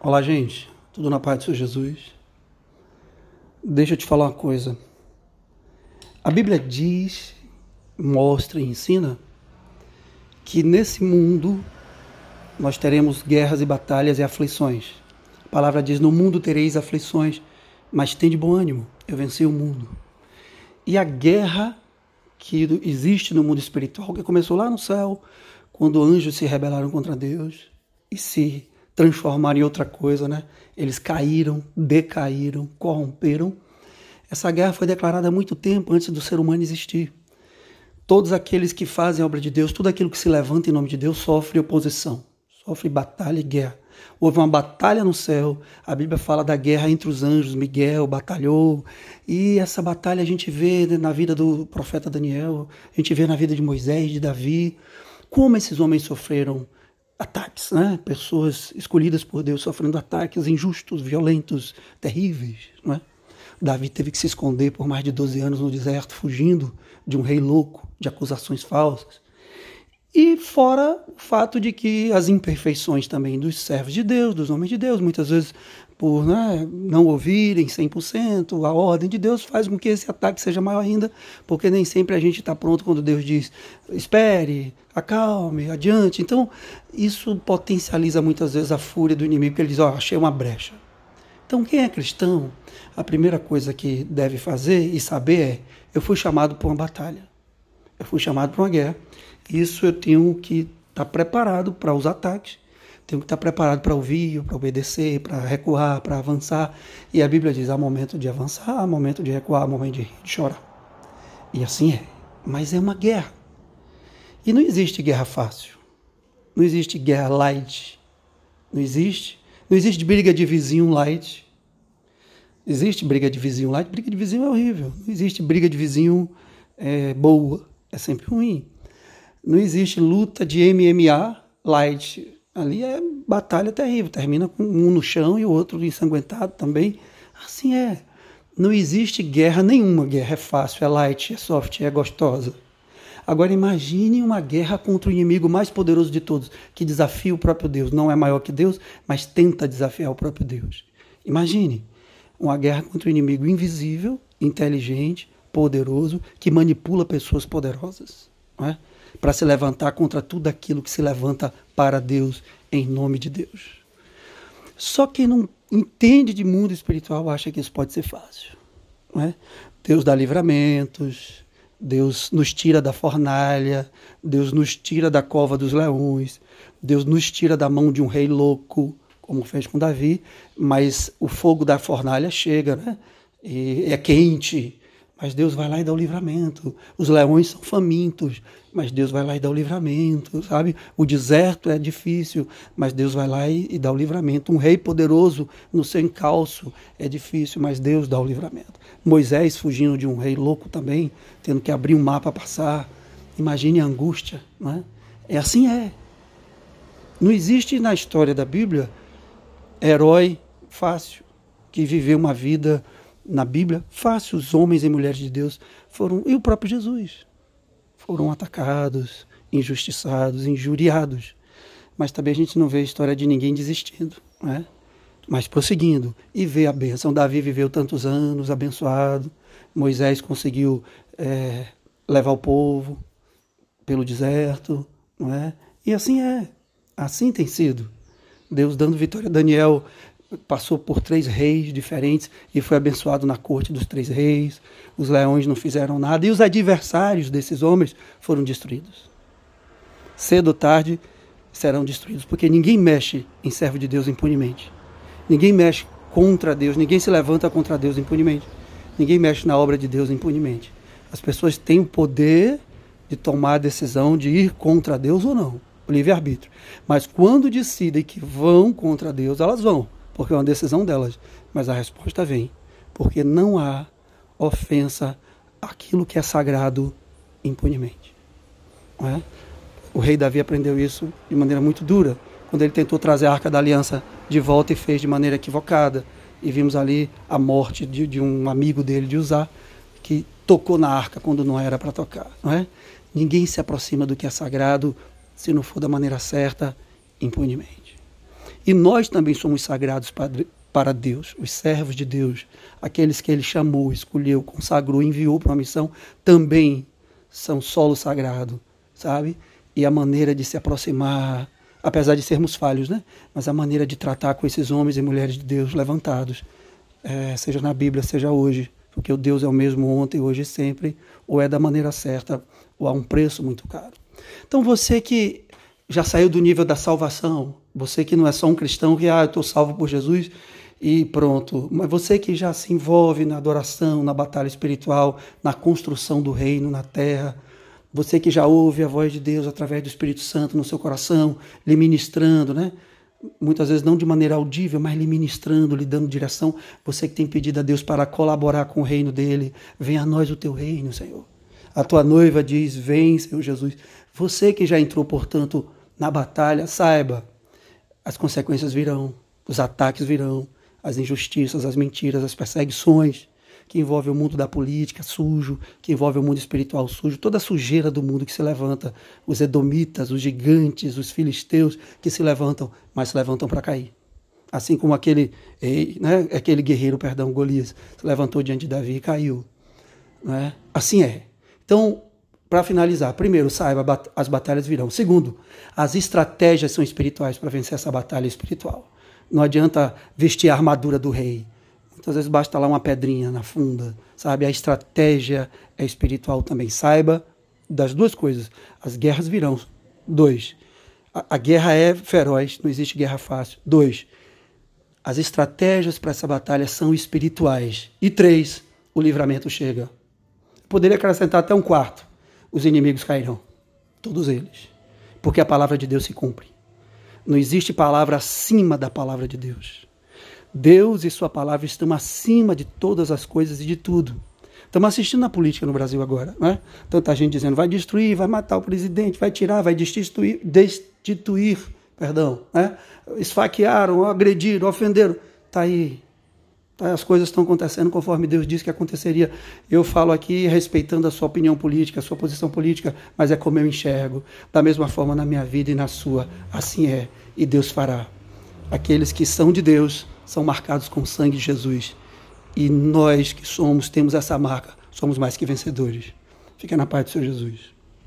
Olá, gente. Tudo na paz do Senhor Jesus? Deixa eu te falar uma coisa. A Bíblia diz, mostra e ensina que nesse mundo nós teremos guerras e batalhas e aflições. A palavra diz: No mundo tereis aflições, mas tem de bom ânimo, eu venci o mundo. E a guerra que existe no mundo espiritual, que começou lá no céu, quando anjos se rebelaram contra Deus e se transformaram em outra coisa, né? Eles caíram, decaíram, corromperam. Essa guerra foi declarada há muito tempo antes do ser humano existir. Todos aqueles que fazem a obra de Deus, tudo aquilo que se levanta em nome de Deus sofre oposição, sofre batalha e guerra. Houve uma batalha no céu. A Bíblia fala da guerra entre os anjos. Miguel batalhou. E essa batalha a gente vê na vida do profeta Daniel, a gente vê na vida de Moisés, de Davi. Como esses homens sofreram ataques, né? Pessoas escolhidas por Deus sofrendo ataques injustos, violentos, terríveis, né? Davi teve que se esconder por mais de 12 anos no deserto, fugindo de um rei louco, de acusações falsas. E fora o fato de que as imperfeições também dos servos de Deus, dos homens de Deus, muitas vezes por né, não ouvirem 100%, a ordem de Deus faz com que esse ataque seja maior ainda, porque nem sempre a gente está pronto quando Deus diz espere, acalme, adiante. Então, isso potencializa muitas vezes a fúria do inimigo, porque ele diz: Ó, oh, achei uma brecha. Então, quem é cristão, a primeira coisa que deve fazer e saber é: eu fui chamado para uma batalha, eu fui chamado para uma guerra. Isso eu tenho que estar tá preparado para os ataques, tenho que estar preparado para ouvir, para obedecer, para recuar, para avançar. E a Bíblia diz: há momento de avançar, há momento de recuar, há momento de, de chorar. E assim é. Mas é uma guerra. E não existe guerra fácil. Não existe guerra light. Não existe. Não existe briga de vizinho light. Existe briga de vizinho light. Briga de vizinho é horrível. Não existe briga de vizinho é, boa. É sempre ruim. Não existe luta de MMA light. Ali é batalha terrível. Termina com um no chão e o outro ensanguentado também. Assim é. Não existe guerra nenhuma. Guerra é fácil, é light, é soft, é gostosa. Agora imagine uma guerra contra o inimigo mais poderoso de todos, que desafia o próprio Deus. Não é maior que Deus, mas tenta desafiar o próprio Deus. Imagine uma guerra contra o inimigo invisível, inteligente, poderoso, que manipula pessoas poderosas. Não é? Para se levantar contra tudo aquilo que se levanta para Deus, em nome de Deus. Só quem não entende de mundo espiritual acha que isso pode ser fácil. Não é? Deus dá livramentos, Deus nos tira da fornalha, Deus nos tira da cova dos leões, Deus nos tira da mão de um rei louco, como fez com Davi, mas o fogo da fornalha chega, né? E é quente, mas Deus vai lá e dá o livramento. Os leões são famintos, mas Deus vai lá e dá o livramento, sabe? O deserto é difícil, mas Deus vai lá e, e dá o livramento. Um rei poderoso no seu encalço é difícil, mas Deus dá o livramento. Moisés fugindo de um rei louco também, tendo que abrir um mapa para passar. Imagine a angústia, não é? É assim é. Não existe na história da Bíblia herói fácil que viveu uma vida na Bíblia, fácil, os homens e mulheres de Deus foram, e o próprio Jesus, foram atacados, injustiçados, injuriados. Mas também a gente não vê a história de ninguém desistindo, né? mas prosseguindo. E vê a bênção. Davi viveu tantos anos abençoado, Moisés conseguiu é, levar o povo pelo deserto, não é? E assim é, assim tem sido. Deus dando vitória a Daniel passou por três reis diferentes e foi abençoado na corte dos três reis. Os leões não fizeram nada e os adversários desses homens foram destruídos. Cedo ou tarde serão destruídos, porque ninguém mexe em servo de Deus impunemente. Ninguém mexe contra Deus, ninguém se levanta contra Deus impunemente. Ninguém mexe na obra de Deus impunemente. As pessoas têm o poder de tomar a decisão de ir contra Deus ou não, o livre-arbítrio. Mas quando decidem que vão contra Deus, elas vão porque é uma decisão delas. Mas a resposta vem, porque não há ofensa àquilo que é sagrado impunemente. É? O rei Davi aprendeu isso de maneira muito dura, quando ele tentou trazer a arca da aliança de volta e fez de maneira equivocada. E vimos ali a morte de, de um amigo dele, de Uzá, que tocou na arca quando não era para tocar. Não é? Ninguém se aproxima do que é sagrado se não for da maneira certa, impunemente. E nós também somos sagrados para Deus, os servos de Deus, aqueles que Ele chamou, escolheu, consagrou, enviou para uma missão, também são solo sagrado, sabe? E a maneira de se aproximar, apesar de sermos falhos, né? Mas a maneira de tratar com esses homens e mulheres de Deus levantados, é, seja na Bíblia, seja hoje, porque o Deus é o mesmo ontem, hoje e sempre, ou é da maneira certa, ou a um preço muito caro. Então você que já saiu do nível da salvação, você que não é só um cristão que, ah, eu estou salvo por Jesus e pronto, mas você que já se envolve na adoração, na batalha espiritual, na construção do reino na terra, você que já ouve a voz de Deus através do Espírito Santo no seu coração, lhe ministrando, né? Muitas vezes não de maneira audível, mas lhe ministrando, lhe dando direção. Você que tem pedido a Deus para colaborar com o reino dele, venha a nós o teu reino, Senhor. A tua noiva diz: Vem, Senhor Jesus. Você que já entrou, portanto, na batalha, saiba, as consequências virão, os ataques virão, as injustiças, as mentiras, as perseguições que envolvem o mundo da política sujo, que envolve o mundo espiritual sujo, toda a sujeira do mundo que se levanta, os edomitas, os gigantes, os filisteus que se levantam, mas se levantam para cair. Assim como aquele, né, aquele guerreiro, perdão, Golias, se levantou diante de Davi e caiu. Né? Assim é. Então, para finalizar, primeiro, saiba, as batalhas virão. Segundo, as estratégias são espirituais para vencer essa batalha espiritual. Não adianta vestir a armadura do rei. Muitas vezes basta lá uma pedrinha na funda, sabe? A estratégia é espiritual também. Saiba das duas coisas. As guerras virão. Dois, a, a guerra é feroz, não existe guerra fácil. Dois, as estratégias para essa batalha são espirituais. E três, o livramento chega. Poderia acrescentar até um quarto. Os inimigos cairão. Todos eles. Porque a palavra de Deus se cumpre. Não existe palavra acima da palavra de Deus. Deus e Sua palavra estão acima de todas as coisas e de tudo. Estamos assistindo na política no Brasil agora, né? Tanta gente dizendo vai destruir, vai matar o presidente, vai tirar, vai destituir, destituir, perdão, né? Esfaquearam, agrediram, ofenderam. Está aí as coisas estão acontecendo conforme Deus disse que aconteceria. Eu falo aqui respeitando a sua opinião política, a sua posição política, mas é como eu enxergo. Da mesma forma na minha vida e na sua. Assim é. E Deus fará. Aqueles que são de Deus são marcados com o sangue de Jesus. E nós que somos, temos essa marca, somos mais que vencedores. Fica na paz do Senhor Jesus.